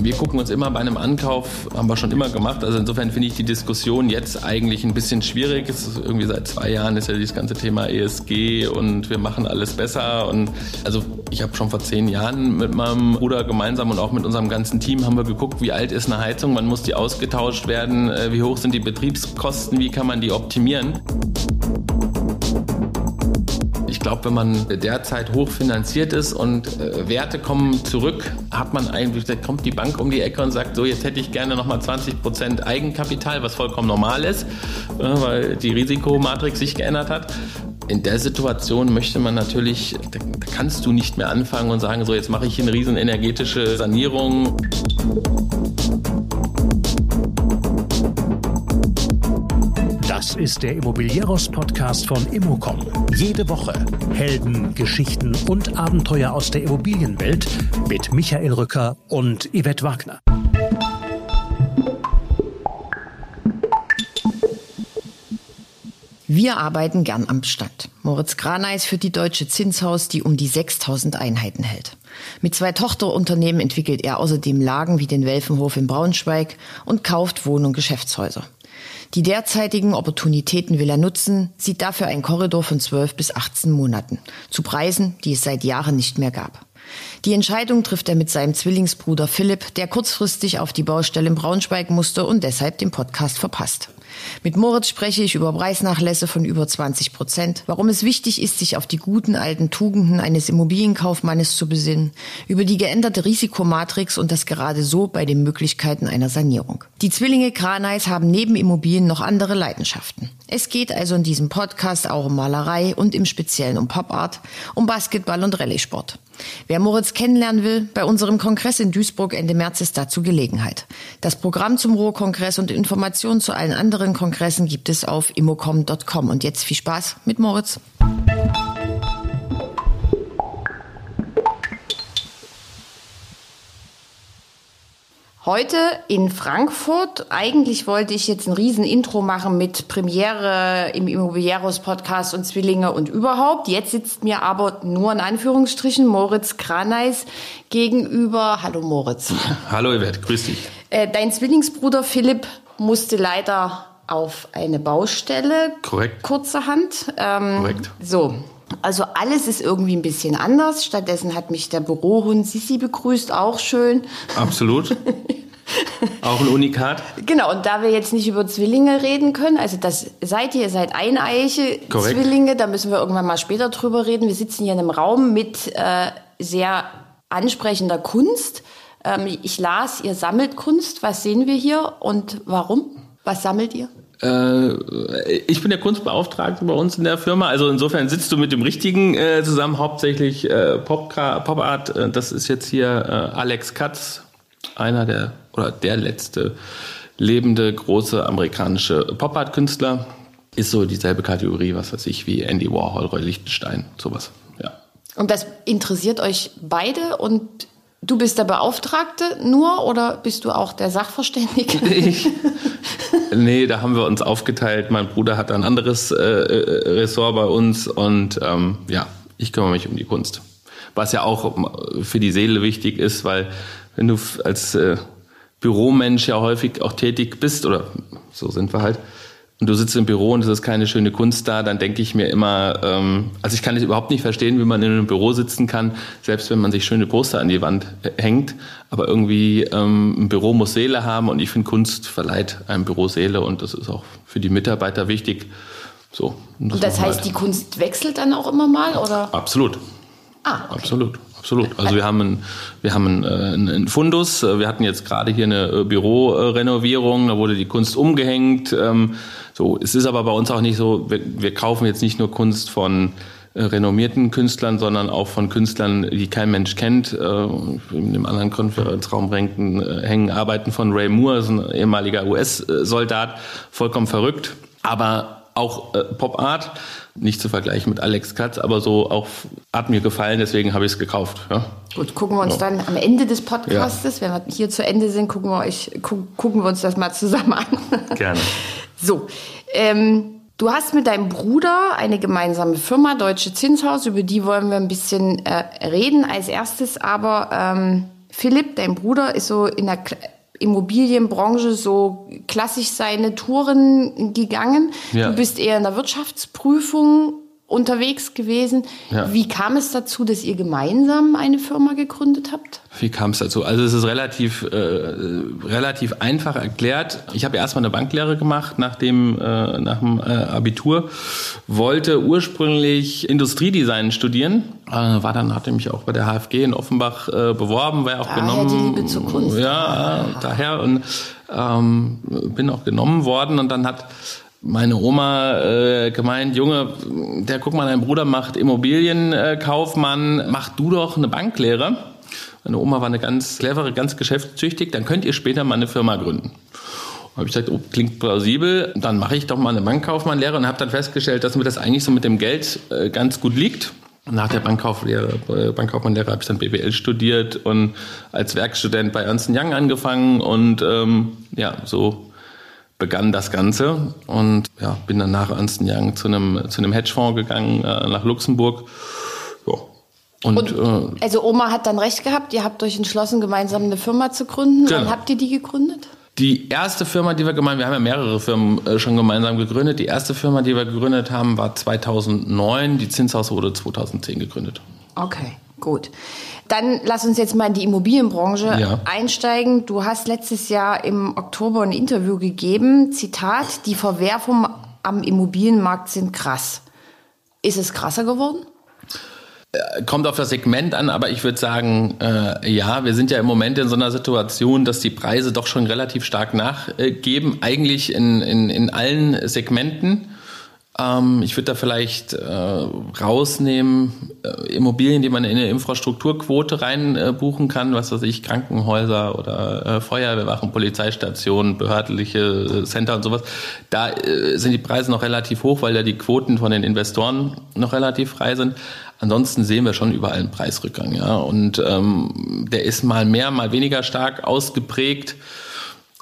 Wir gucken uns immer bei einem Ankauf, haben wir schon immer gemacht. Also insofern finde ich die Diskussion jetzt eigentlich ein bisschen schwierig. Es ist irgendwie seit zwei Jahren ist ja dieses ganze Thema ESG und wir machen alles besser. Und also ich habe schon vor zehn Jahren mit meinem Bruder gemeinsam und auch mit unserem ganzen Team haben wir geguckt, wie alt ist eine Heizung, wann muss die ausgetauscht werden, äh, wie hoch sind die Betriebskosten, wie kann man die optimieren glaube, wenn man derzeit hochfinanziert ist und äh, Werte kommen zurück, hat man eigentlich, da kommt die Bank um die Ecke und sagt, so jetzt hätte ich gerne nochmal 20 Prozent Eigenkapital, was vollkommen normal ist, äh, weil die Risikomatrix sich geändert hat. In der Situation möchte man natürlich, da, kannst du nicht mehr anfangen und sagen, so jetzt mache ich eine riesen energetische Sanierung. Das ist der Immobilieros-Podcast von Immocom. Jede Woche Helden, Geschichten und Abenteuer aus der Immobilienwelt mit Michael Rücker und Yvette Wagner. Wir arbeiten gern am Bestand. Moritz Graneis für die Deutsche Zinshaus, die um die 6000 Einheiten hält. Mit zwei Tochterunternehmen entwickelt er außerdem Lagen wie den Welfenhof in Braunschweig und kauft Wohn- und Geschäftshäuser. Die derzeitigen Opportunitäten will er nutzen, sieht dafür einen Korridor von 12 bis 18 Monaten, zu Preisen, die es seit Jahren nicht mehr gab. Die Entscheidung trifft er mit seinem Zwillingsbruder Philipp, der kurzfristig auf die Baustelle in Braunschweig musste und deshalb den Podcast verpasst. Mit Moritz spreche ich über Preisnachlässe von über 20 Prozent, warum es wichtig ist, sich auf die guten alten Tugenden eines Immobilienkaufmannes zu besinnen, über die geänderte Risikomatrix und das gerade so bei den Möglichkeiten einer Sanierung. Die Zwillinge Kraneis haben neben Immobilien noch andere Leidenschaften. Es geht also in diesem Podcast auch um Malerei und im Speziellen um Popart, um Basketball und Rallye-Sport. Wer Moritz kennenlernen will, bei unserem Kongress in Duisburg Ende März ist dazu Gelegenheit. Das Programm zum Ruhrkongress und Informationen zu allen anderen Kongressen gibt es auf immocom.com. Und jetzt viel Spaß mit Moritz. Heute in Frankfurt. Eigentlich wollte ich jetzt ein riesen Intro machen mit Premiere im Immobilieros Podcast und Zwillinge und überhaupt. Jetzt sitzt mir aber nur in Anführungsstrichen Moritz Kraneis gegenüber. Hallo Moritz. Hallo Yvette, grüß dich. Äh, dein Zwillingsbruder Philipp musste leider auf eine Baustelle. Korrekt. Kurzerhand. Ähm, Korrekt. So, also alles ist irgendwie ein bisschen anders. Stattdessen hat mich der Bürohund Sissi begrüßt, auch schön. Absolut. auch ein Unikat. Genau, und da wir jetzt nicht über Zwillinge reden können, also das seid ihr, seid eineiche Korrekt. Zwillinge, da müssen wir irgendwann mal später drüber reden. Wir sitzen hier in einem Raum mit äh, sehr ansprechender Kunst. Ähm, ich las, ihr sammelt Kunst. Was sehen wir hier und warum? Was sammelt ihr? Äh, ich bin der Kunstbeauftragte bei uns in der Firma. Also insofern sitzt du mit dem Richtigen äh, zusammen, hauptsächlich äh, Pop, Pop Art. Äh, das ist jetzt hier äh, Alex Katz, einer der oder der letzte lebende große amerikanische Pop Art Künstler. Ist so dieselbe Kategorie, was weiß ich, wie Andy Warhol, Roy Lichtenstein, sowas. Ja. Und das interessiert euch beide und Du bist der Beauftragte nur oder bist du auch der Sachverständige? Ich, nee, da haben wir uns aufgeteilt. Mein Bruder hat ein anderes äh, äh, Ressort bei uns und ähm, ja, ich kümmere mich um die Kunst. Was ja auch für die Seele wichtig ist, weil wenn du als äh, Büromensch ja häufig auch tätig bist, oder so sind wir halt, und du sitzt im Büro und es ist keine schöne Kunst da, dann denke ich mir immer, ähm, also ich kann es überhaupt nicht verstehen, wie man in einem Büro sitzen kann, selbst wenn man sich schöne Poster an die Wand hängt. Aber irgendwie ähm, ein Büro muss Seele haben und ich finde, Kunst verleiht einem Büro Seele und das ist auch für die Mitarbeiter wichtig. So. Und das, und das heißt, halt. die Kunst wechselt dann auch immer mal, oder? Absolut. Ah, okay. Absolut absolut. Also wir haben einen, wir haben einen, äh, einen Fundus. Wir hatten jetzt gerade hier eine äh, Bürorenovierung, da wurde die Kunst umgehängt. So, es ist aber bei uns auch nicht so, wir, wir kaufen jetzt nicht nur Kunst von äh, renommierten Künstlern, sondern auch von Künstlern, die kein Mensch kennt. Äh, in dem anderen Konferenzraum hängen, äh, hängen Arbeiten von Ray Moore, ist ein ehemaliger US-Soldat, vollkommen verrückt. Aber auch äh, Pop Art, nicht zu vergleichen mit Alex Katz, aber so auch hat mir gefallen, deswegen habe ich es gekauft. Ja. Gut, gucken wir uns ja. dann am Ende des Podcastes, ja. wenn wir hier zu Ende sind, gucken wir, euch, gucken wir uns das mal zusammen an. Gerne. So, ähm, Du hast mit deinem Bruder eine gemeinsame Firma, Deutsche Zinshaus, über die wollen wir ein bisschen äh, reden. Als erstes aber, ähm, Philipp, dein Bruder, ist so in der K Immobilienbranche so klassisch seine Touren gegangen. Ja. Du bist eher in der Wirtschaftsprüfung unterwegs gewesen. Ja. Wie kam es dazu, dass ihr gemeinsam eine Firma gegründet habt? Wie kam es dazu? Also es ist relativ, äh, relativ einfach erklärt. Ich habe erstmal eine Banklehre gemacht nach dem, äh, nach dem äh, Abitur, wollte ursprünglich Industriedesign studieren, äh, war dann, hatte mich auch bei der HFG in Offenbach äh, beworben, war auch Daher genommen. die Liebe zur Kunst. Ja, daher und ähm, bin auch genommen worden und dann hat meine Oma äh, gemeint, Junge, der guck mal, dein Bruder macht Immobilienkaufmann, mach du doch eine Banklehre. Meine Oma war eine ganz clevere, ganz geschäftstüchtig, dann könnt ihr später mal eine Firma gründen. habe ich gesagt, oh, klingt plausibel, dann mache ich doch mal eine Bankkaufmannlehre und habe dann festgestellt, dass mir das eigentlich so mit dem Geld äh, ganz gut liegt. Nach der Bankkauflehre, äh, Bankkaufmannlehre habe ich dann BWL studiert und als Werkstudent bei Ernst Young angefangen und ähm, ja, so begann das Ganze und ja, bin dann nach Ernst Young zu einem, zu einem Hedgefonds gegangen, äh, nach Luxemburg. Ja. Und, Und äh, also Oma hat dann recht gehabt, ihr habt euch entschlossen, gemeinsam eine Firma zu gründen. Genau. Wann habt ihr die gegründet? die erste Firma, die wir gemeinsam, wir haben ja mehrere Firmen äh, schon gemeinsam gegründet. Die erste Firma, die wir gegründet haben, war 2009. Die Zinshaus wurde 2010 gegründet. Okay, gut. Dann lass uns jetzt mal in die Immobilienbranche Ja. einsteigen. Du hast letztes Jahr im Oktober ein Interview gegeben. Zitat, die Verwerfungen am Immobilienmarkt sind krass. Ist es krasser geworden? Kommt auf das Segment an, aber ich würde sagen, äh, ja, wir sind ja im Moment in so einer Situation, dass die Preise doch schon relativ stark nachgeben, eigentlich in, in, in allen Segmenten. Ähm, ich würde da vielleicht äh, rausnehmen, äh, Immobilien, die man in eine Infrastrukturquote rein äh, kann, was weiß ich, Krankenhäuser oder äh, Feuerwehrwachen, Polizeistationen, behördliche äh, Center und sowas. Da äh, sind die Preise noch relativ hoch, weil ja die Quoten von den Investoren noch relativ frei sind. Ansonsten sehen wir schon überall einen Preisrückgang, ja. Und ähm, der ist mal mehr, mal weniger stark ausgeprägt.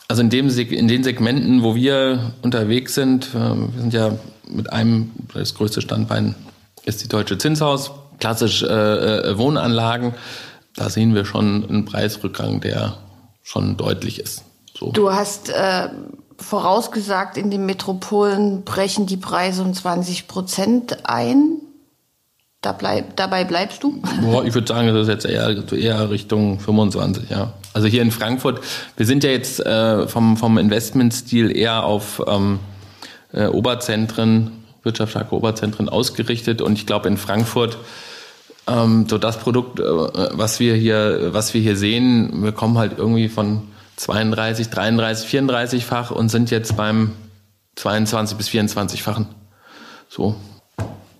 Also in, dem, in den Segmenten, wo wir unterwegs sind, äh, wir sind ja mit einem, das größte Standbein ist die Deutsche Zinshaus, klassisch äh, äh, Wohnanlagen, da sehen wir schon einen Preisrückgang, der schon deutlich ist. So. Du hast äh, vorausgesagt, in den Metropolen brechen die Preise um 20 Prozent ein. Da bleib, dabei bleibst du? Boah, ich würde sagen, das ist jetzt eher, eher Richtung 25, ja. Also hier in Frankfurt, wir sind ja jetzt äh, vom, vom Investmentstil eher auf ähm, äh, Oberzentren, wirtschaftsstarke Oberzentren ausgerichtet und ich glaube in Frankfurt ähm, so das Produkt, äh, was wir hier, was wir hier sehen, wir kommen halt irgendwie von 32, 33, 34-fach und sind jetzt beim 22 bis 24-fachen. So.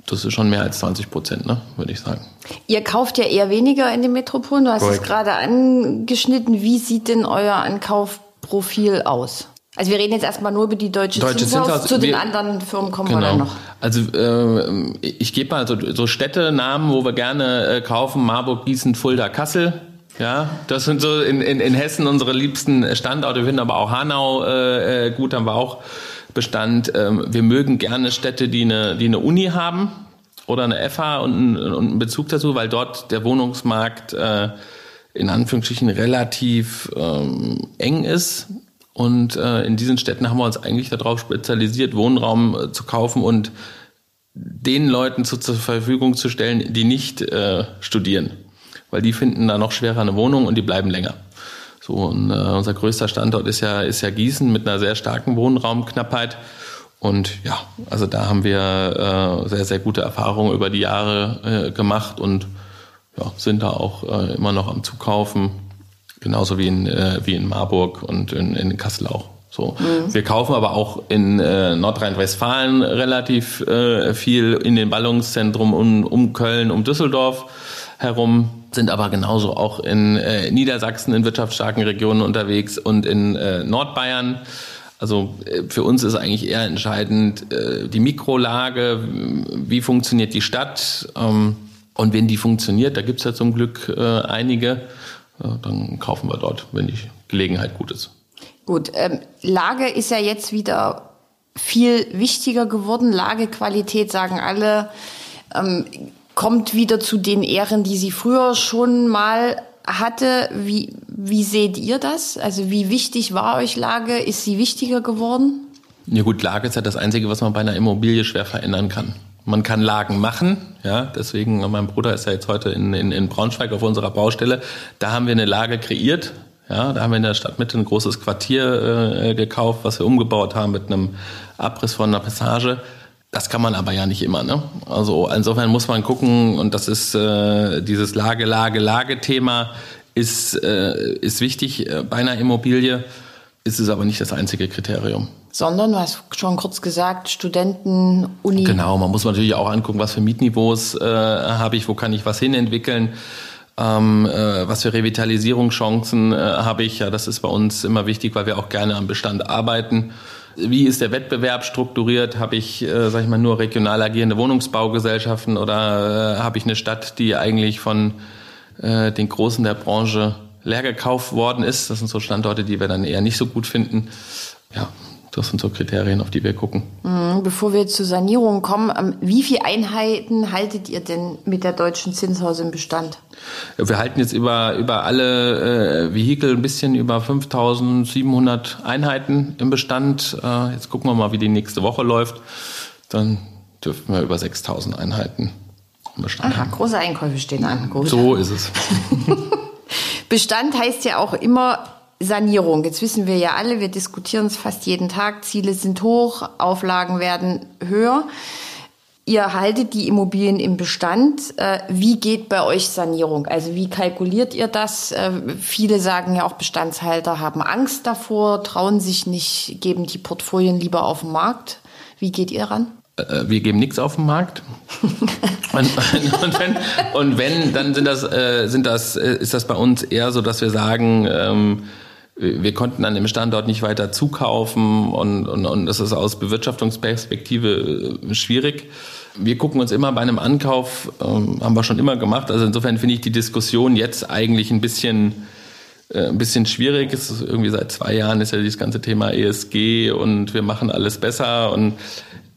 Das ist schon mehr als 20 Prozent, ne, würde ich sagen. Ihr kauft ja eher weniger in den Metropolen. Du hast Korrekt. es gerade angeschnitten. Wie sieht denn euer Ankaufprofil aus? Also wir reden jetzt erstmal nur über die Deutsche, Deutsche Zinshaus. Zinshaus, Zu den wir- anderen Firmen kommen wir Genau. dann noch. Also äh, ich gebe mal so, so Städtenamen, wo wir gerne äh, kaufen: Marburg, Gießen, Fulda, Kassel. Ja, das sind so in, in, in Hessen unsere liebsten Standorte. Wir finden aber auch Hanau äh, äh, gut, haben wir auch Bestand. Ähm, wir mögen gerne Städte, die eine, die eine Uni haben oder eine FH und einen, und einen Bezug dazu, weil dort der Wohnungsmarkt äh, in Anführungsstrichen relativ ähm, eng ist. Und äh, in diesen Städten haben wir uns eigentlich darauf spezialisiert, Wohnraum äh, zu kaufen und den Leuten zu, zur Verfügung zu stellen, die nicht äh, studieren. Weil die finden da noch schwerer eine Wohnung und die bleiben länger. So, und äh, unser größter Standort ist ja, ist ja Gießen mit einer sehr starken Wohnraumknappheit. Und ja, also da haben wir äh, sehr, sehr gute Erfahrungen über die Jahre äh, gemacht und ja, sind da auch äh, immer noch am Zukaufen. Genauso wie in, äh, wie in Marburg und in, in Kassel auch. So. Wir kaufen aber auch in äh, Nordrhein-Westfalen relativ äh, viel in den Ballungszentren um, um Köln, um Düsseldorf herum, sind aber genauso auch in äh, Niedersachsen in wirtschaftsstarken Regionen unterwegs und in äh, Nordbayern. Also äh, für uns ist eigentlich eher entscheidend äh, die Mikrolage, wie funktioniert die Stadt ähm, und wenn die funktioniert, da gibt's ja zum Glück äh, einige, äh, dann kaufen wir dort, wenn die Gelegenheit gut ist. Gut, ähm, Lage ist ja jetzt wieder viel wichtiger geworden. Lagequalität sagen alle, ähm, kommt wieder zu den Ehren, die sie früher schon mal hatte. Wie, wie seht ihr das? Also wie wichtig war euch Lage? Ist sie wichtiger geworden? Ja gut, Lage ist ja das Einzige, was man bei einer Immobilie schwer verändern kann. Man kann Lagen machen, ja, deswegen, mein Bruder ist ja jetzt heute in, in, in Braunschweig auf unserer Baustelle. Da haben wir eine Lage kreiert, ja, da haben wir in der Stadtmitte ein großes Quartier äh, gekauft, was wir umgebaut haben mit einem Abriss von einer Passage. Das kann man aber ja nicht immer. Ne? Also insofern muss man gucken, und das ist äh, dieses Lage, Lage, Lage-Thema ist, äh, ist wichtig äh, bei einer Immobilie, ist es aber nicht das einzige Kriterium sondern du hast schon kurz gesagt, Studenten, Uni. Genau, man muss natürlich auch angucken, was für Mietniveaus äh, habe ich, wo kann ich was hinentwickeln. Ähm, äh, was für Revitalisierungschancen äh, habe ich? Ja, das ist bei uns immer wichtig, weil wir auch gerne am Bestand arbeiten. Wie ist der Wettbewerb strukturiert? Habe ich, äh, sag ich mal, nur regional agierende Wohnungsbaugesellschaften oder äh, habe ich eine Stadt, die eigentlich von äh, den Großen der Branche leer gekauft worden ist? Das sind so Standorte, die wir dann eher nicht so gut finden. Ja, das sind so Kriterien, auf die wir gucken. Mhm, bevor wir zur Sanierung kommen, ähm, wie viele Einheiten haltet ihr denn mit der Deutschen Zinshaus im Bestand? Wir halten jetzt über, über alle äh, Vehikel ein bisschen über 5700 Einheiten im Bestand. Äh, jetzt gucken wir mal, wie die nächste Woche läuft. Dann dürften wir über 6000 Einheiten im Bestand Aha, haben. große Einkäufe stehen an. Gut. So ist es. Bestand heißt ja auch immer Sanierung. Jetzt wissen wir ja alle, wir diskutieren es fast jeden Tag. Ziele sind hoch, Auflagen werden höher. Ihr haltet die Immobilien im Bestand. Äh, wie geht bei euch Sanierung? Also wie kalkuliert ihr das? Äh, viele sagen ja auch, Bestandshalter haben Angst davor, trauen sich nicht, geben die Portfolien lieber auf den Markt. Wie geht ihr ran? Äh, wir geben nichts auf den Markt. und, und, wenn, und, wenn, dann sind das, sind das, ist das bei uns eher so, dass wir sagen, ähm, wir konnten an dem Standort nicht weiter zukaufen und, und, und das ist aus Bewirtschaftungsperspektive äh, schwierig. Wir gucken uns immer bei einem Ankauf, ähm, haben wir schon immer gemacht. Also insofern finde ich die Diskussion jetzt eigentlich ein bisschen, äh, ein bisschen schwierig. Es ist irgendwie seit zwei Jahren ist ja dieses ganze Thema ESG und wir machen alles besser und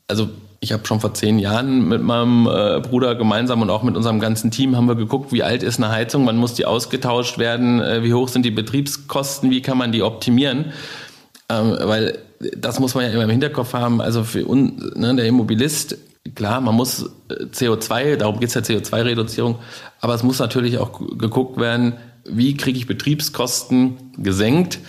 also ich habe schon vor zehn Jahren mit meinem äh, Bruder gemeinsam und auch mit unserem ganzen Team haben wir geguckt, wie alt ist eine Heizung, wann muss die ausgetauscht werden, äh, wie hoch sind die Betriebskosten, wie kann man die optimieren. Ähm, weil das muss man ja immer im Hinterkopf haben. Also für uns, ne, der Immobilist, klar, man muss äh, CO2, darum geht's ja CO2-Reduzierung, aber es muss natürlich auch geguckt werden, wie kriege ich Betriebskosten gesenkt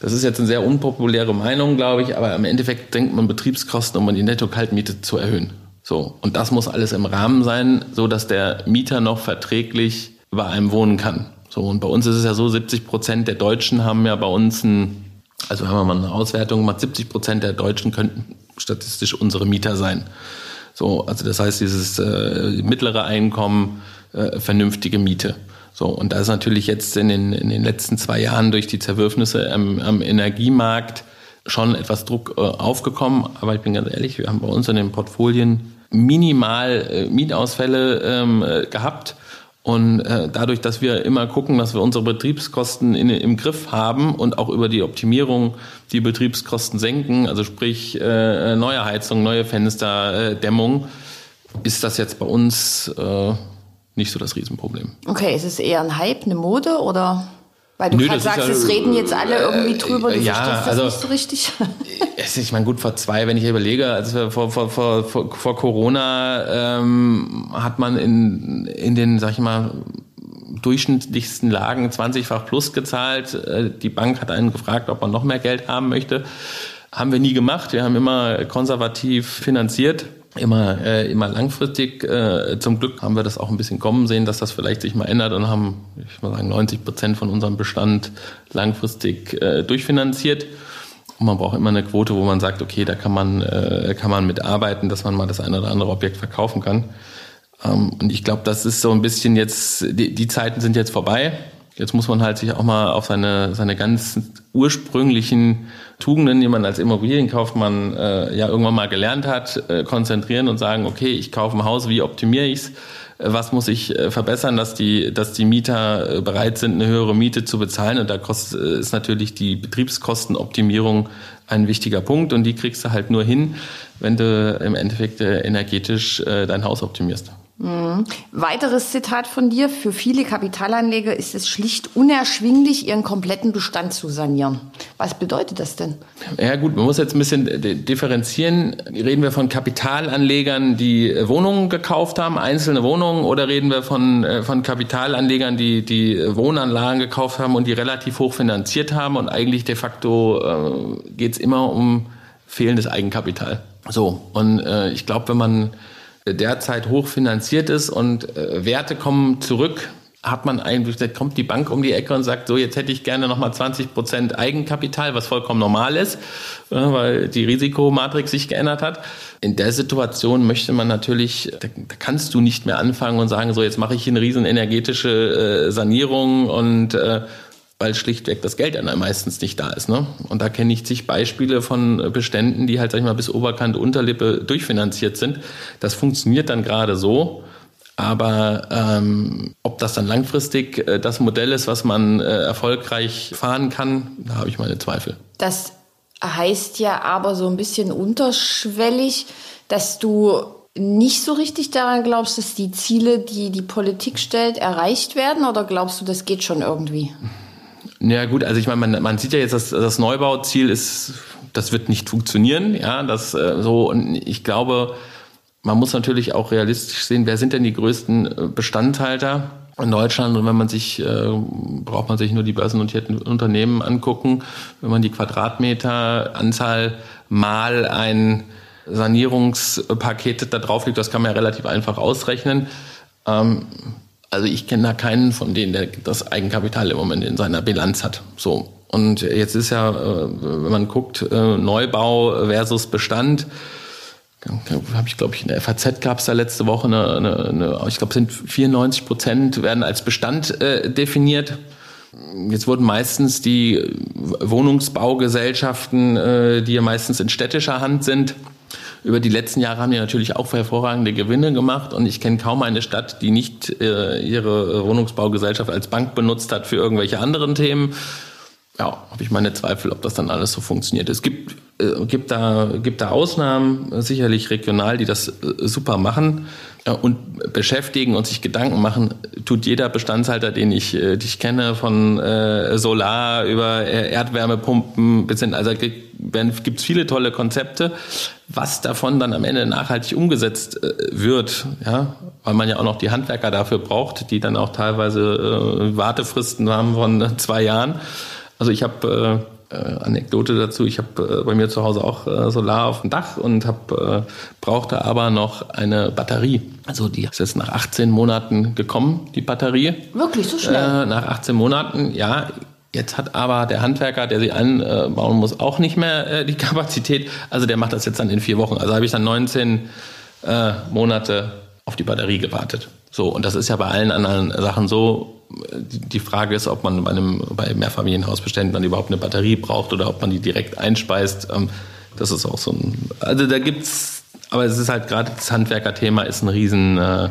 das ist jetzt eine sehr unpopuläre Meinung, glaube ich, aber im Endeffekt denkt man Betriebskosten, um die Netto-Kaltmiete zu erhöhen. So. Und das muss alles im Rahmen sein, so dass der Mieter noch verträglich bei einem wohnen kann. So. Und bei uns ist es ja so, 70 Prozent der Deutschen haben ja bei uns ein, also haben wir mal eine Auswertung gemacht, 70 Prozent der Deutschen könnten statistisch unsere Mieter sein. So, also das heißt, dieses äh, mittlere Einkommen, äh, vernünftige Miete. So, und da ist natürlich jetzt in den, in den letzten zwei Jahren durch die Zerwürfnisse am, am Energiemarkt schon etwas Druck äh, aufgekommen. Aber ich bin ganz ehrlich, wir haben bei uns in den Portfolien minimal äh, Mietausfälle ähm, äh, gehabt. Und äh, dadurch, dass wir immer gucken, dass wir unsere Betriebskosten in, im Griff haben und auch über die Optimierung die Betriebskosten senken, also sprich äh, neue Heizung, neue Fenster, äh, Dämmung, ist das jetzt bei uns äh, nicht so das Riesenproblem. Okay, ist es eher ein Hype, eine Mode oder? Weil du gerade sagst, ja, es reden jetzt alle irgendwie äh, drüber, du ja, verstehst das also, nicht so richtig. Es, ich meine, gut, vor zwei, wenn ich überlege, also vor, vor, vor, vor Corona ähm, hat man in, in den, sag ich mal, durchschnittlichsten Lagen 20-fach plus gezahlt. Äh, die Bank hat einen gefragt, ob man noch mehr Geld haben möchte. Haben wir nie gemacht. Wir haben immer konservativ finanziert immer, äh, immer langfristig. Äh, zum Glück haben wir das auch ein bisschen kommen sehen, dass das vielleicht sich mal ändert und haben, ich mal sagen, 90 Prozent von unserem Bestand langfristig äh, durchfinanziert. Und man braucht immer eine Quote, wo man sagt, okay, da kann man, äh, kann man mitarbeiten, dass man mal das eine oder andere Objekt verkaufen kann. Ähm, und ich glaube, das ist so ein bisschen jetzt, die, die Zeiten sind jetzt vorbei. Jetzt muss man halt sich auch mal auf seine, seine ganz ursprünglichen Tugenden, die man als Immobilienkaufmann äh, ja irgendwann mal gelernt hat, äh, konzentrieren und sagen, okay, ich kaufe ein Haus, wie optimiere ich's? was muss ich verbessern, dass die, dass die Mieter bereit sind, eine höhere Miete zu bezahlen. Und da kostet, ist natürlich die Betriebskostenoptimierung ein wichtiger Punkt und die kriegst du halt nur hin, wenn du im Endeffekt energetisch dein Haus optimierst. Mhm. Weiteres Zitat von dir. Für viele Kapitalanleger ist es schlicht unerschwinglich, ihren kompletten Bestand zu sanieren. Was bedeutet das denn? Ja gut, man muss jetzt ein bisschen differenzieren. Reden wir von Kapitalanlegern, die Wohnungen gekauft haben, einzelne Wohnungen, oder reden wir von, äh, von Kapitalanlegern, die, die Wohnanlagen gekauft haben und die relativ hoch finanziert haben und eigentlich de facto äh, geht es immer um fehlendes Eigenkapital. So, und äh, ich glaube, wenn man derzeit hoch finanziert ist und äh, Werte kommen zurück, hat man eigentlich, da kommt die Bank um die Ecke und sagt, so, jetzt hätte ich gerne nochmal 20 Prozent Eigenkapital, was vollkommen normal ist, äh, weil die Risikomatrix sich geändert hat. In der Situation möchte man natürlich, da, kannst du nicht mehr anfangen und sagen, so, jetzt mache ich eine riesen energetische äh, Sanierung und äh, weil schlichtweg das Geld dann meistens nicht da ist. Ne? Und da kenne ich zig Beispiele von Beständen, die halt, sag ich mal, bis Oberkante, Unterlippe durchfinanziert sind. Das funktioniert dann gerade so. Aber ähm, ob das dann langfristig äh, das Modell ist, was man äh, erfolgreich fahren kann, da habe ich meine Zweifel. Das heißt ja aber so ein bisschen unterschwellig, dass du nicht so richtig daran glaubst, dass die Ziele, die die Politik stellt, erreicht werden? Oder glaubst du, das geht schon irgendwie? Ja gut, also ich meine, man, man sieht ja jetzt, dass das Neubauziel ist, das wird nicht funktionieren. Ja, das äh, so und ich glaube, man muss natürlich auch realistisch sehen, wer sind denn die größten äh, Bestandhalter in Deutschland? Und wenn man sich, äh, braucht man sich nur die börsennotierten Unternehmen angucken, wenn man die Quadratmeteranzahl mal ein Sanierungspaket da drauf liegt, das kann man ja relativ einfach ausrechnen. Ähm, also ich kenne da keinen von denen, der das Eigenkapital im Moment in seiner Bilanz hat. So. Und jetzt ist ja, äh, wenn man guckt, äh, Neubau versus Bestand, habe ich glaube ich in der FAZ gab es da letzte Woche eine, eine, eine ich glaube sind 94 Prozent werden als Bestand äh, definiert. Jetzt wurden meistens die Wohnungsbaugesellschaften, äh, die ja meistens in städtischer Hand sind, über die letzten Jahre haben die natürlich auch hervorragende Gewinne gemacht und ich kenne kaum eine Stadt, die nicht äh, ihre Wohnungsbaugesellschaft als Bank benutzt hat für irgendwelche anderen Themen. Ja, habe ich meine Zweifel, ob das dann alles so funktioniert. Es gibt, äh, gibt, da, gibt da Ausnahmen, sicherlich regional, die das äh, super machen und beschäftigen und sich Gedanken machen, tut jeder Bestandshalter, den ich, äh, den ich kenne, von äh, Solar über äh, Erdwärmepumpen bis hin, also gibt es viele tolle Konzepte. Was davon dann am Ende nachhaltig umgesetzt äh, wird, ja, weil man ja auch noch die Handwerker dafür braucht, die dann auch teilweise äh, Wartefristen haben von zwei Jahren. Also ich habe äh, Anekdote dazu. Ich habe äh, bei mir zu Hause auch äh, Solar auf dem Dach und hab, äh, brauchte aber noch eine Batterie. Also die ist jetzt nach 18 Monaten gekommen, die Batterie. Wirklich so schnell? Äh, nach 18 Monaten, ja. Jetzt hat aber der Handwerker, der sie anbauen muss, auch nicht mehr äh, die Kapazität. Also der macht das jetzt dann in vier Wochen. Also habe ich dann 19 äh, Monate auf die Batterie gewartet. So, und das ist ja bei allen anderen Sachen so, die Frage ist, ob man bei einem bei Mehrfamilienhausbeständen dann überhaupt eine Batterie braucht oder ob man die direkt einspeist. Ähm, das ist auch so ein. Also da gibt's, aber es ist halt gerade das Handwerkerthema ist ein riesen äh,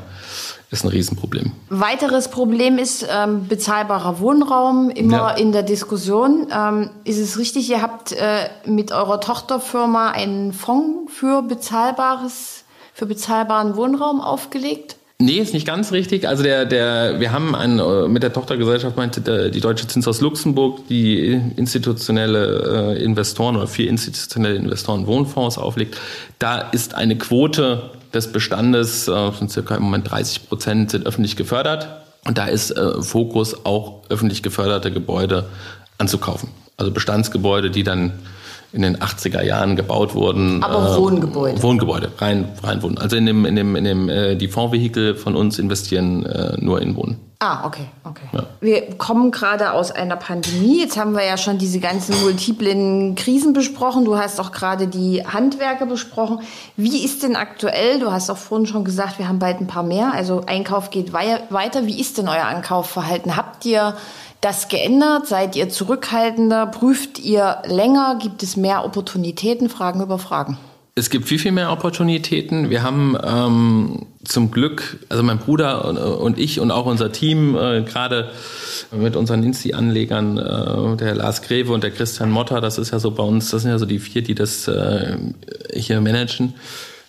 ist ein Riesenproblem. Weiteres Problem ist ähm, bezahlbarer Wohnraum, immer ja. in der Diskussion. Ähm, ist es richtig, ihr habt äh, mit eurer Tochterfirma einen Fonds für bezahlbares, für bezahlbaren Wohnraum aufgelegt? Nee, ist nicht ganz richtig. Also der, der, wir haben einen, äh, mit der Tochtergesellschaft meinte die Deutsche Zinshaus Luxemburg, die institutionelle äh, Investoren oder vier institutionelle Investoren Wohnfonds auflegt. Da ist eine Quote des Bestandes, äh, von circa im Moment 30 Prozent sind öffentlich gefördert. Und da ist äh, Fokus auch öffentlich geförderte Gebäude anzukaufen. Also Bestandsgebäude, die dann in den 80er Jahren gebaut wurden. Aber äh, Wohngebäude. Wohngebäude, rein, rein Wohnen. Also in dem, in dem, in dem, äh, die Fondsvehikel von uns investieren äh, nur in Wohnen. Ah, okay, okay. Ja. Wir kommen gerade aus einer Pandemie. Jetzt haben wir ja schon diese ganzen multiplen Krisen besprochen. Du hast auch gerade die Handwerke besprochen. Wie ist denn aktuell? Du hast auch vorhin schon gesagt, wir haben bald ein paar mehr. Also Einkauf geht weiter. Wie ist denn euer Ankaufverhalten? Habt ihr das geändert? Seid ihr zurückhaltender? Prüft ihr länger? Gibt es mehr Opportunitäten? Fragen über Fragen. Es gibt viel, viel mehr Opportunitäten. Wir haben ähm, zum Glück, also mein Bruder und, ich und auch unser Team, äh, gerade mit unseren Insti-Anlegern, äh, der Lars Greve und der Christian Motter, das ist ja so bei uns, das sind ja so die vier, die das äh, hier managen.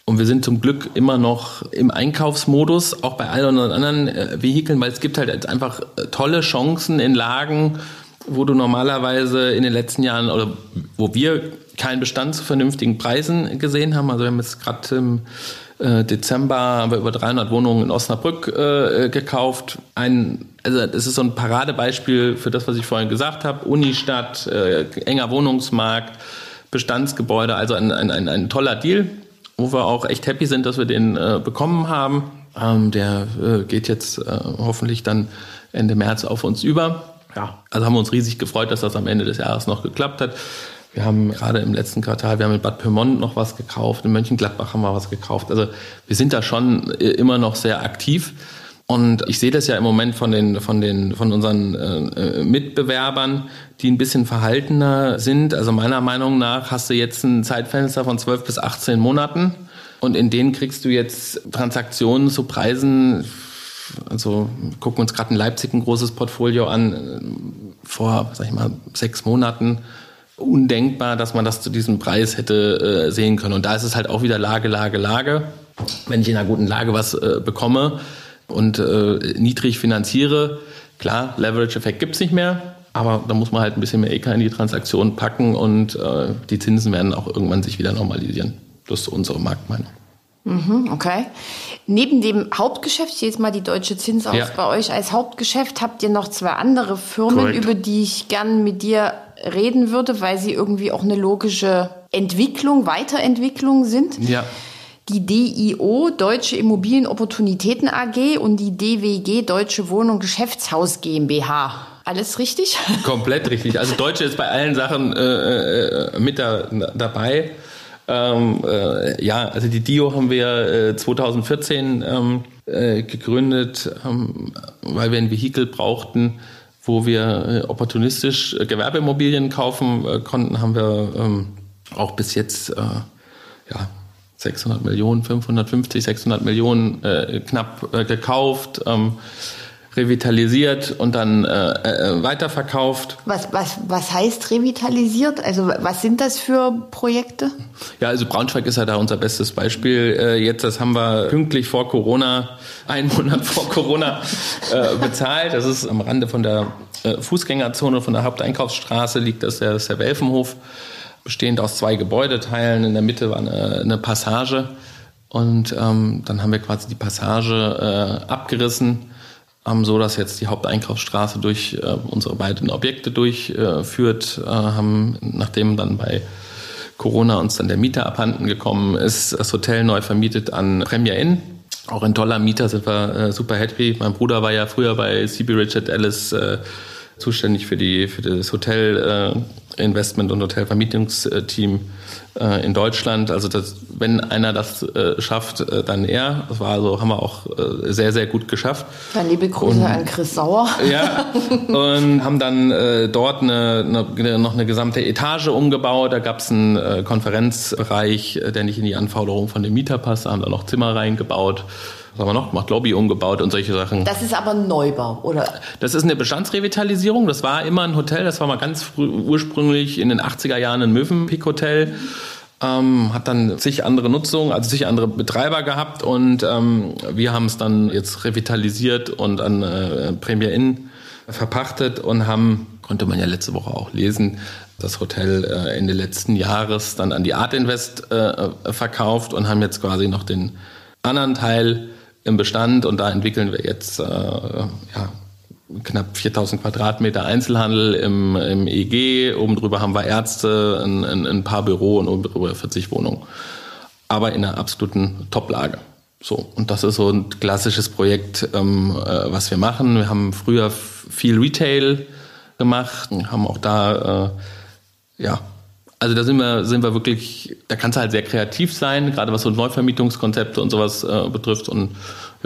Und wir sind zum Glück immer noch im Einkaufsmodus, auch bei allen anderen äh, Vehikeln, weil es gibt halt einfach äh, tolle Chancen in Lagen, wo du normalerweise in den letzten Jahren oder wo wir keinen Bestand zu vernünftigen Preisen gesehen haben. Also wir haben jetzt gerade im äh, Dezember haben wir über 300 Wohnungen in Osnabrück äh, gekauft. Ein, also es ist so ein Paradebeispiel für das, was ich vorhin gesagt habe. Unistadt, äh, enger Wohnungsmarkt, Bestandsgebäude, also ein, ein, ein, ein toller Deal, wo wir auch echt happy sind, dass wir den äh, bekommen haben. Ähm, der äh, geht jetzt äh, hoffentlich dann Ende März auf uns über. Ja, also haben wir uns riesig gefreut, dass das am Ende des Jahres noch geklappt hat. Wir haben gerade im letzten Quartal, wir haben in Bad Pyrmont noch was gekauft, in Mönchengladbach haben wir was gekauft. Also wir sind da schon äh, immer noch sehr aktiv. Und ich sehe das ja im Moment von den, von den, von unseren äh, Mitbewerbern, die ein bisschen verhaltener sind. Also meiner Meinung nach hast du jetzt ein Zeitfenster von 12 bis 18 Monaten. Und in denen kriegst du jetzt Transaktionen zu Preisen, also gucken uns gerade in Leipzig ein großes Portfolio an, vor, sag ich mal, sechs Monaten undenkbar, dass man das zu diesem Preis hätte äh, sehen können. Und da ist es halt auch wieder Lage, Lage, Lage. Wenn ich in einer guten Lage was äh, bekomme und äh, niedrig finanziere, klar, Leverage-Effekt gibt's nicht mehr, aber da muss man halt ein bisschen mehr EK in die Transaktion packen und äh, die Zinsen werden auch irgendwann sich wieder normalisieren. Das ist unsere Marktmeinung. Mhm, okay. Neben dem Hauptgeschäft, ich jetzt mal die Deutsche Zins aus ja. bei euch als Hauptgeschäft, habt ihr noch zwei andere Firmen, Correct. über die ich gern mit dir reden würde, weil sie irgendwie auch eine logische Entwicklung, Weiterentwicklung sind. Ja. Die DIO, Deutsche Immobilienopportunitäten AG und die DWG, Deutsche Wohnung Geschäftshaus GmbH. Alles richtig? Komplett richtig. Also Deutsche ist bei allen Sachen äh, äh, mit da, dabei. Ähm, äh, ja, also die DIO haben wir äh, 2014 ähm, äh, gegründet, ähm, weil wir ein Vehikel brauchten, wo wir äh, opportunistisch Gewerbeimmobilien kaufen konnten, haben wir ähm, auch bis jetzt ja, 600 Millionen, 550, 600 Millionen knapp gekauft. Ähm, revitalisiert und dann äh, äh, weiterverkauft. Was, was, was heißt revitalisiert? Also was sind das für Projekte? Ja, also Braunschweig ist ja da unser bestes Beispiel. Äh, jetzt, das haben wir pünktlich vor Corona, einen Monat vor Corona äh, bezahlt. Das ist am Rande von der äh, Fußgängerzone, von der Haupteinkaufsstraße liegt das der, das der Welfenhof, bestehend aus zwei Gebäudeteilen. In der Mitte war eine, eine Passage. Und ähm, dann haben wir quasi die Passage äh, abgerissen ähm, so dass jetzt die Haupteinkaufsstraße durch äh, unsere beiden Objekte durchführt, äh, haben, nachdem dann bei Corona uns dann der Mieter abhanden gekommen ist, das Hotel neu vermietet an Premier Inn. Auch ein toller Mieter sind wir äh, super happy. Mein Bruder war ja früher bei CB Richard Ellis äh, zuständig für, die, für das Hotel äh, Investment und Hotelvermietungsteam äh, in Deutschland. Also das, wenn einer das äh, schafft, äh, dann er. Das war also, haben wir auch äh, sehr, sehr gut geschafft. Dann liebe Grüße und, an Chris Sauer. Ja, und haben dann äh, dort eine, eine, noch eine gesamte Etage umgebaut. Da gab es einen äh, Konferenzbereich, der nicht in die Anforderungen von dem Mieter passt. Da haben da noch Zimmer reingebaut was haben wir noch gemacht? Lobby umgebaut und solche Sachen. Das ist aber ein Neubau, oder? Das ist eine Bestandsrevitalisierung. Das war immer ein Hotel. Das war mal ganz früh, ursprünglich in den 80er Jahren ein Mövenpick-Hotel. Ähm, hat dann zig andere Nutzungen, also zig andere Betreiber gehabt und ähm, wir haben es dann jetzt revitalisiert und an äh, Premier Inn verpachtet und haben, konnte man ja letzte Woche auch lesen, das Hotel äh, Ende letzten Jahres dann an die Art Invest äh, verkauft und haben jetzt quasi noch den anderen Teil im Bestand und da entwickeln wir jetzt äh, ja, knapp 4000 Quadratmeter Einzelhandel im, im EG. Oben drüber haben wir Ärzte, ein, ein, ein paar Büro und oben drüber 40 Wohnungen. Aber in einer absoluten Toplage. So, und das ist so ein klassisches Projekt, ähm, äh, was wir machen. Wir haben früher viel Retail gemacht, haben auch da äh, ja, also da sind wir, sind wir wirklich, da kannst du halt sehr kreativ sein, gerade was so Neuvermietungskonzepte und sowas äh, betrifft. Und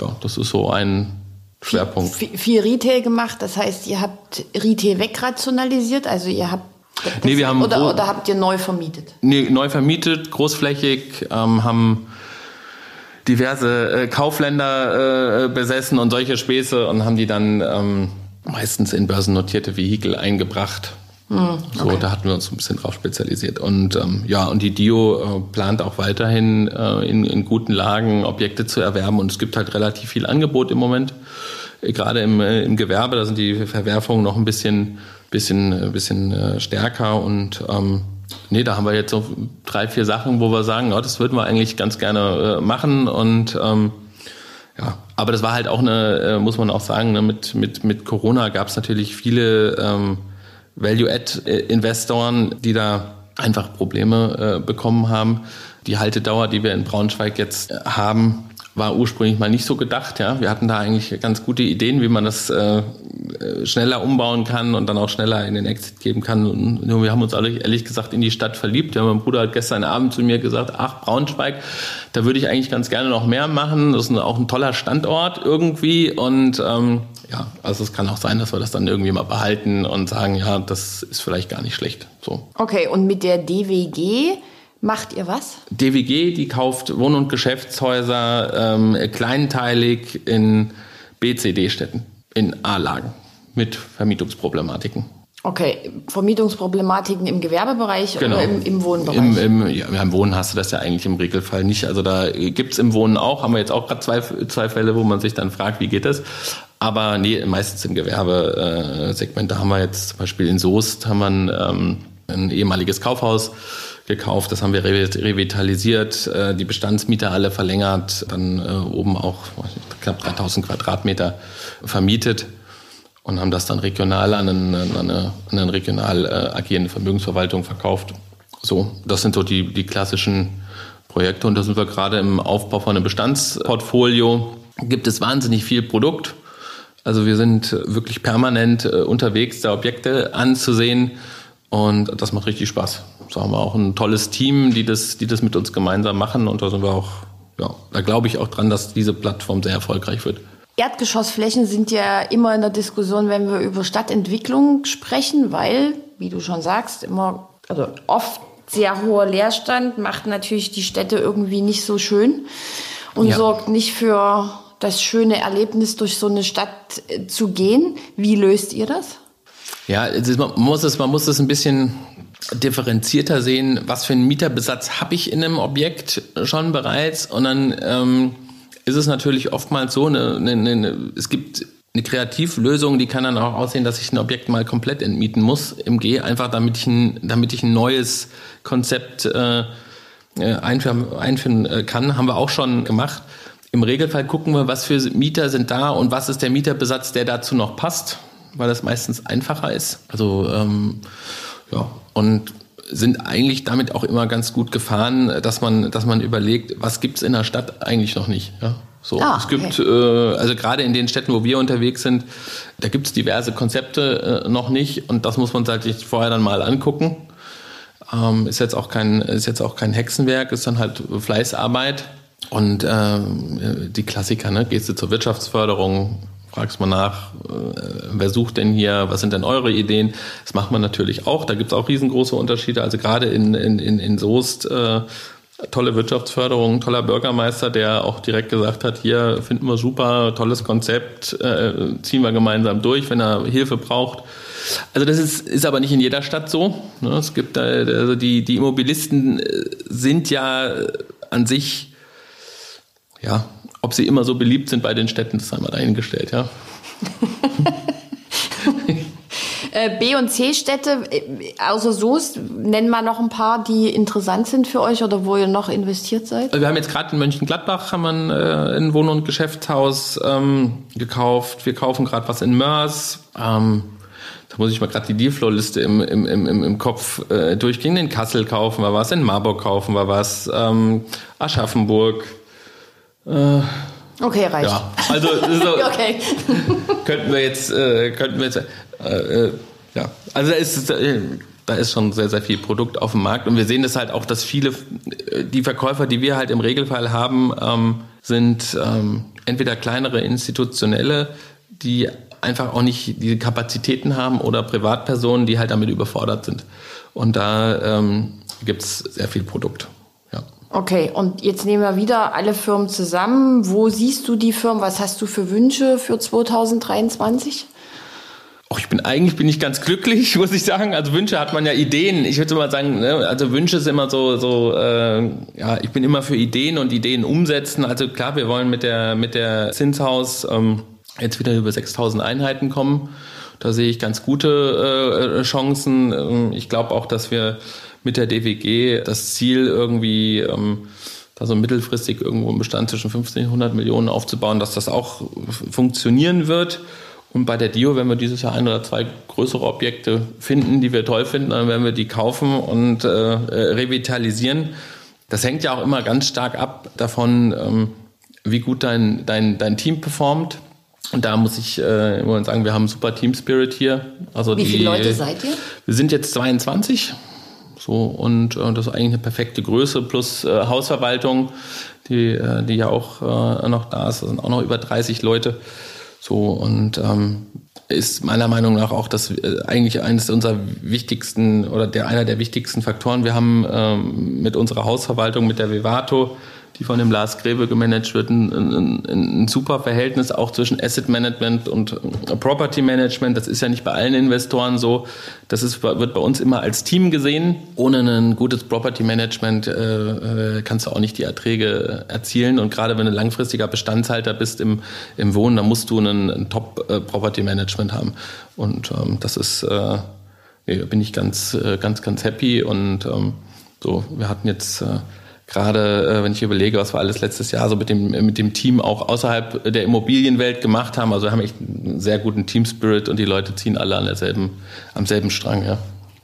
ja, das ist so ein Schwerpunkt. Viel, viel Retail gemacht, das heißt, ihr habt Retail wegrationalisiert, also ihr habt Das nee, wir haben oder, oder habt ihr neu vermietet? Nee, neu vermietet, großflächig, ähm, haben diverse äh, Kaufländer äh, besessen und solche Späße und haben die dann ähm, meistens in börsennotierte Vehikel eingebracht. Hm, okay. So, da hatten wir uns ein bisschen drauf spezialisiert. Und ähm, ja, und die Dio äh, plant auch weiterhin äh, in, in guten Lagen Objekte zu erwerben. Und es gibt halt relativ viel Angebot im Moment. Äh, gerade im, äh, im Gewerbe, da sind die Verwerfungen noch ein bisschen, bisschen, äh, bisschen äh, stärker. Und ähm, nee, da haben wir jetzt so drei, vier Sachen, wo wir sagen, ja, das würden wir eigentlich ganz gerne äh, machen. Und ähm, ja, aber das war halt auch eine, äh, muss man auch sagen, ne, mit, mit, mit Corona gab es natürlich viele ähm, Value-Add-Investoren, die da einfach Probleme äh, bekommen haben. Die Haltedauer, die wir in Braunschweig jetzt äh, haben, war ursprünglich mal nicht so gedacht. Ja, wir hatten da eigentlich ganz gute Ideen, wie man das äh, schneller umbauen kann und dann auch schneller in den Exit geben kann. Und wir haben uns alle ehrlich gesagt in die Stadt verliebt. Ja, mein Bruder hat gestern Abend zu mir gesagt: Ach Braunschweig, da würde ich eigentlich ganz gerne noch mehr machen. Das ist auch ein toller Standort irgendwie und ähm, ja, also es kann auch sein, dass wir das dann irgendwie mal behalten und sagen, ja, das ist vielleicht gar nicht schlecht. So. Okay, und mit der DWG macht ihr was? DWG, die kauft Wohn- und Geschäftshäuser ähm, kleinteilig in BCD-Städten, in A-Lagen mit Vermietungsproblematiken. Okay, Vermietungsproblematiken im Gewerbebereich genau. oder im, im Wohnbereich? Im, im, ja, Im Wohnen hast du das ja eigentlich im Regelfall nicht. Also da gibt's im Wohnen auch, haben wir jetzt auch gerade zwei, zwei Fälle, wo man sich dann fragt, wie geht das? Aber nee, meistens im Gewerbesegment. Da haben wir jetzt zum Beispiel in Soest haben wir ein, ähm, ein ehemaliges Kaufhaus gekauft. Das haben wir revitalisiert, äh, die Bestandsmieter alle verlängert, dann äh, oben auch knapp 3000 Quadratmeter vermietet und haben das dann regional an, einen, an eine, an eine regional äh, agierende Vermögensverwaltung verkauft. So, das sind so die, die klassischen Projekte und da sind wir gerade im Aufbau von einem Bestandsportfolio. Gibt es wahnsinnig viel Produkt. Also wir sind wirklich permanent äh, unterwegs, da Objekte anzusehen und das macht richtig Spaß. So haben wir auch ein tolles Team, die das, die das mit uns gemeinsam machen und da sind wir auch, ja, da glaube ich auch dran, dass diese Plattform sehr erfolgreich wird. Erdgeschossflächen sind ja immer in der Diskussion, wenn wir über Stadtentwicklung sprechen, weil, wie du schon sagst, immer, also oft sehr hoher Leerstand macht natürlich die Städte irgendwie nicht so schön und ja. sorgt nicht für das schöne Erlebnis, durch so eine Stadt äh, zu gehen. Wie löst ihr das? Ja, man muss es, man muss es ein bisschen differenzierter sehen, was für einen Mieterbesatz habe ich in einem Objekt schon bereits und dann ähm, ist es natürlich oftmals so, eine, eine, eine, es gibt eine Kreativlösung, die kann dann auch aussehen, dass ich ein Objekt mal komplett entmieten muss im G, einfach damit ich ein, damit ich ein neues Konzept äh, äh einführen, einführen äh, kann, haben wir auch schon gemacht. Im Regelfall gucken wir, was für Mieter sind da und was ist der Mieterbesatz, der dazu noch passt, weil das meistens einfacher ist. Also ähm, ja, und sind eigentlich damit auch immer ganz gut gefahren, dass man, dass man überlegt, was gibt's in der Stadt eigentlich noch nicht. Ja? So, ah, es gibt, okay. äh, also gerade in den Städten, wo wir unterwegs sind, da gibt's diverse Konzepte äh, noch nicht und das muss man sich vorher dann mal angucken. Ähm, ist jetzt auch kein, ist jetzt auch kein Hexenwerk, ist dann halt Fleißarbeit und äh, die Klassiker, ne? Gehst du zur Wirtschaftsförderung, fragst mal nach, äh, wer sucht denn hier, was sind denn eure Ideen? Das macht man natürlich auch, da gibt's auch riesengroße Unterschiede. Also gerade in, in, in, in Soest äh, tolle Wirtschaftsförderung, toller Bürgermeister, der auch direkt gesagt hat, hier finden wir super, tolles Konzept, äh, ziehen wir gemeinsam durch, wenn er Hilfe braucht. Also das ist, ist aber nicht in jeder Stadt so. Ne? Es gibt also die, die Immobilisten äh, sind ja an sich ja ob sie immer so beliebt sind bei den Städten, das sei mal dahingestellt, ja. Äh, B- und C-Städte, äh, außer Soest, nennen wir noch ein paar, die interessant sind für euch oder wo ihr noch investiert seid? Wir haben jetzt gerade in Mönchengladbach haben wir äh, ein, Wohn- und Geschäftshaus ähm, gekauft. Wir kaufen gerade was in Mörs. Ähm, da muss ich mal gerade die Dealflow-Liste im, im, im, im Kopf äh, durchgehen. In Kassel kaufen wir was, in Marburg kaufen wir was, ähm, Aschaffenburg. Äh, okay, reicht. Ja, also so okay. könnten wir jetzt, äh, könnten wir jetzt, äh, äh, ja, also da ist, da ist schon sehr, sehr viel Produkt auf dem Markt und wir sehen das halt auch, dass viele, die Verkäufer, die wir halt im Regelfall haben, ähm, sind ähm, entweder kleinere institutionelle, die einfach auch nicht die Kapazitäten haben oder Privatpersonen, die halt damit überfordert sind. Und da ähm, gibt es sehr viel Produkt. Okay, und jetzt nehmen wir wieder alle Firmen zusammen. Wo siehst du die Firmen? Was hast du für Wünsche für 2023? Och, ich bin eigentlich bin ich ganz glücklich, muss ich sagen. Also Wünsche hat man ja Ideen. Ich würde mal sagen, ne, also Wünsche ist immer so so äh, ja, ich bin immer für Ideen und Ideen umsetzen. Also klar, wir wollen mit der mit der Zinshaus ähm, jetzt wieder über 6000 Einheiten kommen. Da sehe ich ganz gute äh, Chancen. Ähm, ich glaube auch, dass wir mit der DWG das Ziel irgendwie ähm, da so mittelfristig irgendwo einen Bestand zwischen 1500 Millionen aufzubauen, dass das auch funktionieren wird. Und bei der Dio, wenn wir dieses Jahr ein oder zwei größere Objekte finden, die wir toll finden, dann werden wir die kaufen und äh, äh, revitalisieren. Das hängt ja auch immer ganz stark ab davon, ähm, wie gut dein, dein, dein Team performt. Und da muss ich äh, im Moment sagen, wir haben super Team Spirit hier. Also wie die, viele Leute seid ihr? Wir sind jetzt 22. So, und äh, das ist eigentlich eine perfekte Größe plus äh, Hausverwaltung, die, äh, die ja auch äh, noch da ist. Das sind auch noch über 30 Leute. So und ähm, ist meiner Meinung nach auch das äh, eigentlich eines unserer wichtigsten oder der einer der wichtigsten Faktoren. Wir haben ähm, mit unserer Hausverwaltung, mit der Vivato, die von dem Lars Grebe gemanagt wird, ein, ein, ein, super Verhältnis auch zwischen Asset Management und äh, Property Management. Das ist ja nicht bei allen Investoren so. Das ist, wird bei uns immer als Team gesehen. Ohne ein gutes Property Management äh, äh kannst du auch nicht die Erträge erzielen. Und gerade wenn du langfristiger Bestandshalter bist im, im Wohnen, dann musst du einen, ein Top äh, Management haben. Und ähm, das ist, äh, bin ich ganz, ganz, ganz happy. Und ähm, so, wir hatten jetzt äh, gerade äh, wenn ich überlege, was wir alles letztes Jahr so mit dem, mit dem Team auch außerhalb der Immobilienwelt gemacht haben. Also wir haben echt einen sehr guten Team Spirit und die Leute ziehen alle an derselben, am selben Strang, ja.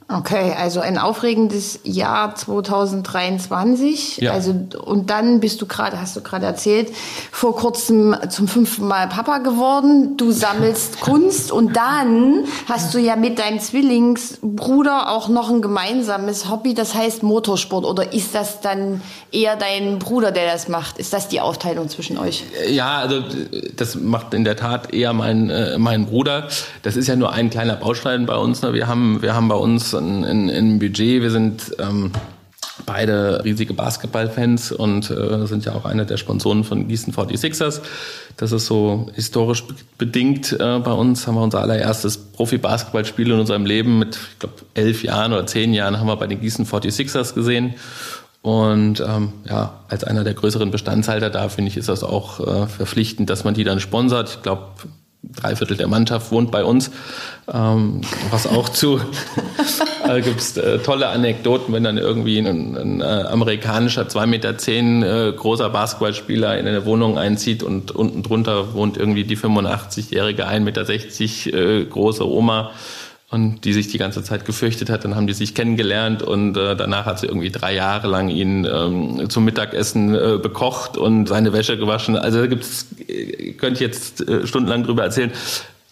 Okay, also ein aufregendes Jahr 2023. Ja. Also und dann bist du gerade, hast du gerade erzählt, vor kurzem zum fünften Mal Papa geworden. Du sammelst Kunst und dann hast du ja mit deinem Zwillingsbruder auch noch ein gemeinsames Hobby, das heißt Motorsport. Oder ist das dann eher dein Bruder, der das macht? Ist das die Aufteilung zwischen euch? Ja, also das macht in der Tat eher mein äh, mein Bruder. Das ist ja nur ein kleiner Baustein bei uns. Ne? Wir haben wir haben bei uns ein, ein, ein Budget. Wir sind ähm, beide riesige Basketballfans und äh, sind ja auch einer der Sponsoren von Gießen 46ers. Das ist so historisch bedingt äh, bei uns. Haben wir unser allererstes Profi-Basketballspiel in unserem Leben mit, ich glaube, elf Jahren oder zehn Jahren haben wir bei den Gießen 46ers gesehen. Und ähm, ja, als einer der größeren Bestandshalter da finde ich, ist das auch äh, verpflichtend, dass man die dann sponsert. Ich glaube, drei Viertel der Mannschaft wohnt bei uns, ähm, was auch zu äh, gibt es äh, tolle Anekdoten, wenn dann irgendwie ein, ein äh, amerikanischer 2,10 Meter zehn, äh, großer Basketballspieler in eine Wohnung einzieht und unten drunter wohnt irgendwie die 85-jährige 1,60 Meter äh, große Oma und die sich die ganze Zeit gefürchtet hat. Dann haben die sich kennengelernt und äh, danach hat sie irgendwie drei Jahre lang ihn ähm, zum Mittagessen äh, bekocht und seine Wäsche gewaschen. Also da gibt's, äh, könnte ich jetzt äh, stundenlang drüber erzählen.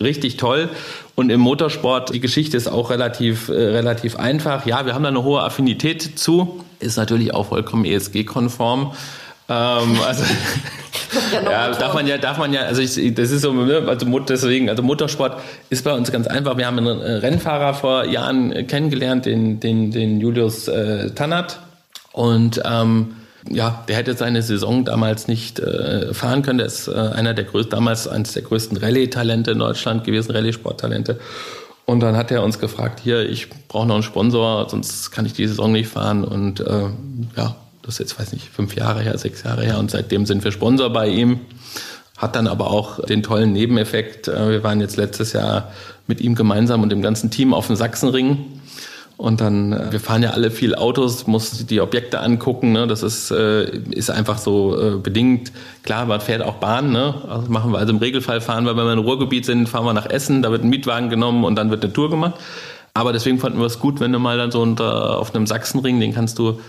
Richtig toll. Und im Motorsport, die Geschichte ist auch relativ, äh, relativ einfach. Ja, wir haben da eine hohe Affinität zu. Ist natürlich auch vollkommen ESG-konform. Ähm, also ja, darf man ja, darf man ja, also ich, das ist so, ne, also deswegen, also Motorsport ist bei uns ganz einfach. Wir haben einen Rennfahrer vor Jahren kennengelernt, den, den, den Julius äh, Tannert. Und ähm, ja, der hätte seine Saison damals nicht äh, fahren können. Der ist äh, einer der größten, damals eines der größten Rallye-Talente in Deutschland gewesen, Rallye-Sporttalente. Und dann hat er uns gefragt, hier, ich brauche noch einen Sponsor, sonst kann ich die Saison nicht fahren. Und äh, ja, das ist jetzt, weiß nicht, fünf Jahre her, sechs Jahre her und seitdem sind wir Sponsor bei ihm. Hat dann aber auch den tollen Nebeneffekt. Äh, wir waren jetzt letztes Jahr mit ihm gemeinsam und dem ganzen Team auf dem Sachsenring. Und dann, äh, wir fahren ja alle viel Autos, muss die Objekte angucken. Ne? Das ist, äh, ist einfach so bedingt. Klar, man fährt auch Bahn. Ne? Also machen wir also im Regelfall fahren wir, wenn wir im Ruhrgebiet sind, fahren wir nach Essen. Da wird ein Mietwagen genommen und dann wird eine Tour gemacht. Aber deswegen fanden wir es gut, wenn du mal dann so unter, auf einem Sachsenring, den kannst du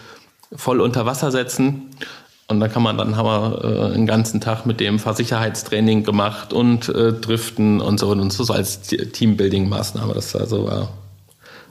voll unter Wasser setzen. Und dann kann man, dann haben wir äh, einen ganzen Tag mit dem Fahrsicherheitstraining gemacht und äh, Driften und so und so als Teambuilding-Maßnahme. Das also war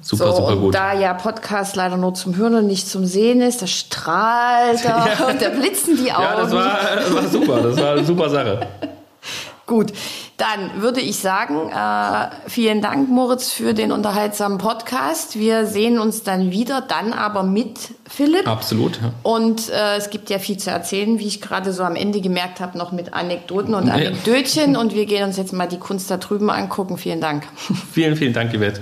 super, so, super gut. Da ja Podcast leider nur zum Hören und nicht zum Sehen ist, da strahlt er ja. und da blitzen die Augen. Ja, das war, das war super, das war eine super Sache. Gut. Dann würde ich sagen, äh, vielen Dank, Moritz, für den unterhaltsamen Podcast. Wir sehen uns dann wieder, dann aber mit Philipp. Absolut. Ja. Und äh, es gibt ja viel zu erzählen, wie ich gerade so am Ende gemerkt habe, noch mit Anekdoten und Anekdötchen. Und wir gehen uns jetzt mal die Kunst da drüben angucken. Vielen Dank. Vielen, vielen Dank, Yvette.